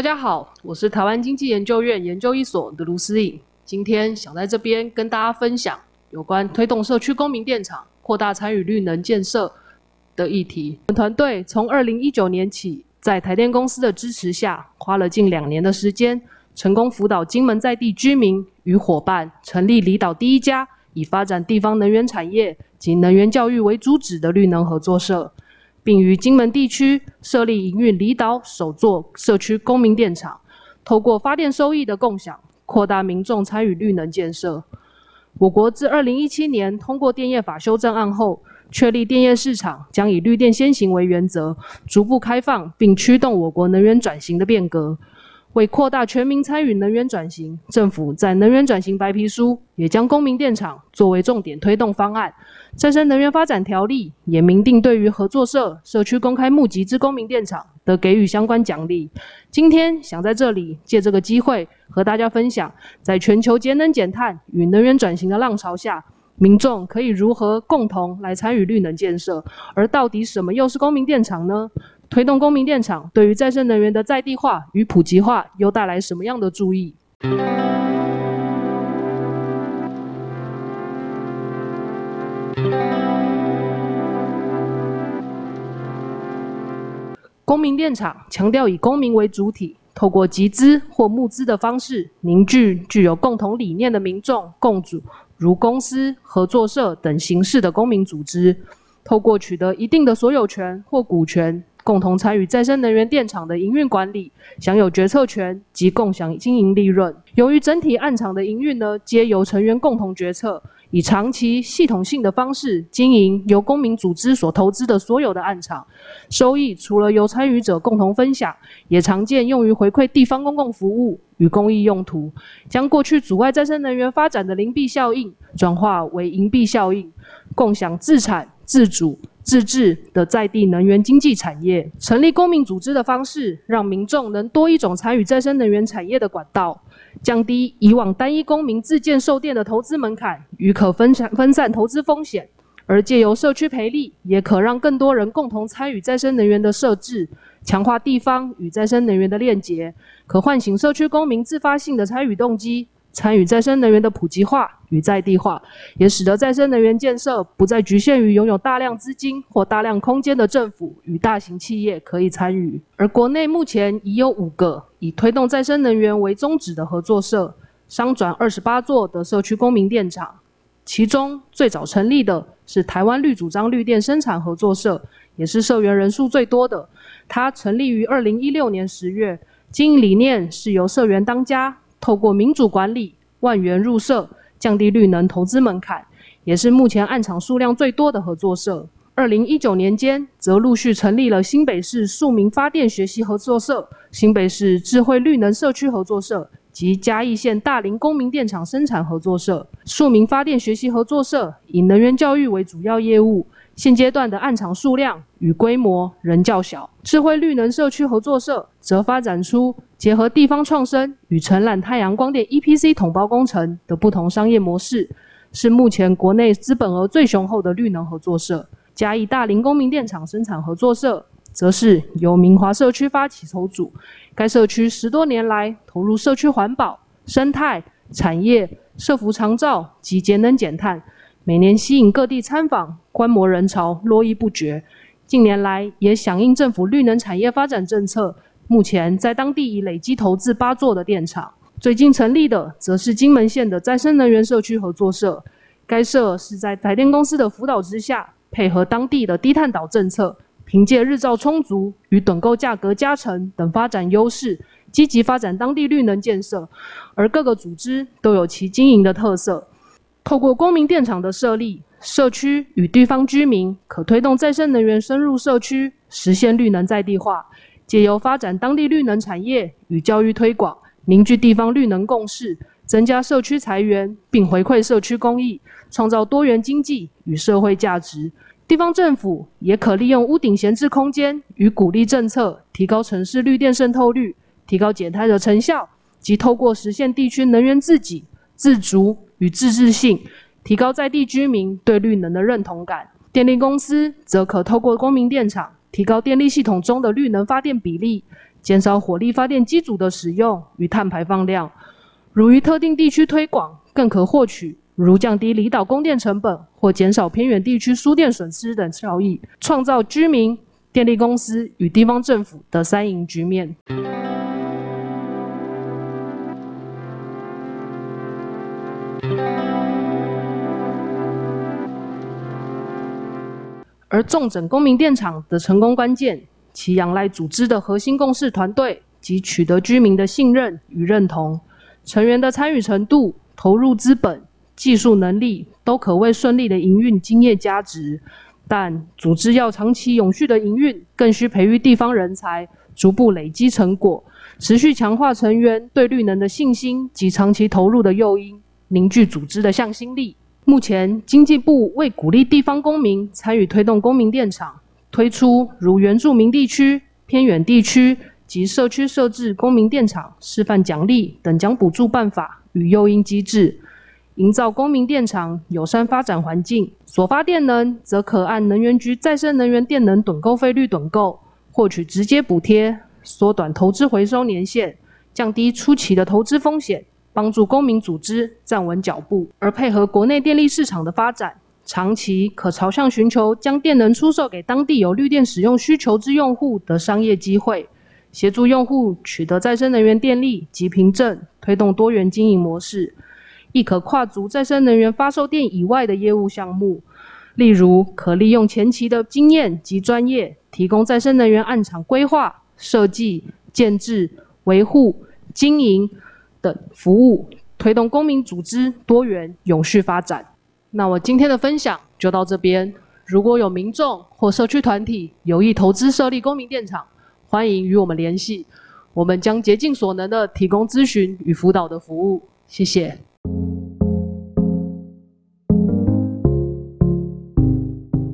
大家好，我是台湾经济研究院研究一所的卢思颖。今天想在这边跟大家分享有关推动社区公民电厂扩大参与绿能建设的议题。本团队从二零一九年起，在台电公司的支持下，花了近两年的时间，成功辅导金门在地居民与伙伴，成立离岛第一家以发展地方能源产业及能源教育为主旨的绿能合作社。并于金门地区设立营运离岛首座社区公民电厂，透过发电收益的共享，扩大民众参与绿能建设。我国自二零一七年通过电业法修正案后，确立电业市场将以绿电先行为原则，逐步开放并驱动我国能源转型的变革。为扩大全民参与能源转型，政府在能源转型白皮书也将公民电厂作为重点推动方案。再生能源发展条例也明定，对于合作社、社区公开募集之公民电厂的给予相关奖励。今天想在这里借这个机会和大家分享，在全球节能减碳与能源转型的浪潮下，民众可以如何共同来参与绿能建设？而到底什么又是公民电厂呢？推动公民电厂对于再生能源的在地化与普及化又带来什么样的注意？公民电厂强调以公民为主体，透过集资或募资的方式，凝聚具有共同理念的民众共组，如公司、合作社等形式的公民组织，透过取得一定的所有权或股权。共同参与再生能源电厂的营运管理，享有决策权及共享经营利润。由于整体暗场的营运呢，皆由成员共同决策，以长期系统性的方式经营由公民组织所投资的所有的暗场，收益除了由参与者共同分享，也常见用于回馈地方公共服务与公益用途，将过去阻碍再生能源发展的零币效应转化为银币效应，共享自产自主。自治的在地能源经济产业，成立公民组织的方式，让民众能多一种参与再生能源产业的管道，降低以往单一公民自建售电的投资门槛与可分散分散投资风险，而借由社区培力，也可让更多人共同参与再生能源的设置，强化地方与再生能源的链接，可唤醒社区公民自发性的参与动机。参与再生能源的普及化与在地化，也使得再生能源建设不再局限于拥有大量资金或大量空间的政府与大型企业可以参与。而国内目前已有五个以推动再生能源为宗旨的合作社，商转二十八座的社区公民电厂。其中最早成立的是台湾绿主张绿电生产合作社，也是社员人数最多的。它成立于二零一六年十月，经营理念是由社员当家。透过民主管理、万元入社，降低绿能投资门槛，也是目前案场数量最多的合作社。二零一九年间，则陆续成立了新北市庶民发电学习合作社、新北市智慧绿能社区合作社及嘉义县大林公民电厂生产合作社。庶民发电学习合作社以能源教育为主要业务。现阶段的暗场数量与规模仍较小，智慧绿能社区合作社则发展出结合地方创生与承揽太阳光电 EPC 统包工程的不同商业模式，是目前国内资本额最雄厚的绿能合作社。嘉义大林公民电厂生产合作社则是由明华社区发起筹组，该社区十多年来投入社区环保、生态、产业、社服长照及节能减碳。每年吸引各地参访观摩人潮络绎不绝，近年来也响应政府绿能产业发展政策，目前在当地已累积投资八座的电厂。最近成立的则是金门县的再生能源社区合作社，该社是在台电公司的辅导之下，配合当地的低碳岛政策，凭借日照充足与趸购价格加成等发展优势，积极发展当地绿能建设，而各个组织都有其经营的特色。透过公民电厂的设立，社区与地方居民可推动再生能源深入社区，实现绿能在地化。借由发展当地绿能产业与教育推广，凝聚地方绿能共识，增加社区财源，并回馈社区公益，创造多元经济与社会价值。地方政府也可利用屋顶闲置空间与鼓励政策，提高城市绿电渗透率，提高减碳的成效，及透过实现地区能源自给自足。与自治性，提高在地居民对绿能的认同感。电力公司则可透过公民电厂，提高电力系统中的绿能发电比例，减少火力发电机组的使用与碳排放量。如于特定地区推广，更可获取如降低离岛供电成本或减少偏远地区输电损失等效益，创造居民、电力公司与地方政府的三赢局面。而重整公民电厂的成功关键，其仰赖组织的核心共事团队及取得居民的信任与认同，成员的参与程度、投入资本、技术能力都可谓顺利的营运经验加值。但组织要长期永续的营运，更需培育地方人才，逐步累积成果，持续强化成员对绿能的信心及长期投入的诱因，凝聚组织的向心力。目前，经济部为鼓励地方公民参与推动公民电厂，推出如原住民地区、偏远地区及社区设置公民电厂示范奖励等奖补助办法与诱因机制，营造公民电厂友善发展环境。所发电能则可按能源局再生能源电能趸购费率趸购，获取直接补贴，缩短投资回收年限，降低初期的投资风险。帮助公民组织站稳脚步，而配合国内电力市场的发展，长期可朝向寻求将电能出售给当地有绿电使用需求之用户的商业机会，协助用户取得再生能源电力及凭证，推动多元经营模式，亦可跨足再生能源发售电以外的业务项目，例如可利用前期的经验及专业，提供再生能源暗场规划、设计、建制、维护、经营。等服务，推动公民组织多元永续发展。那我今天的分享就到这边。如果有民众或社区团体有意投资设立公民电厂，欢迎与我们联系，我们将竭尽所能的提供咨询与辅导的服务。谢谢。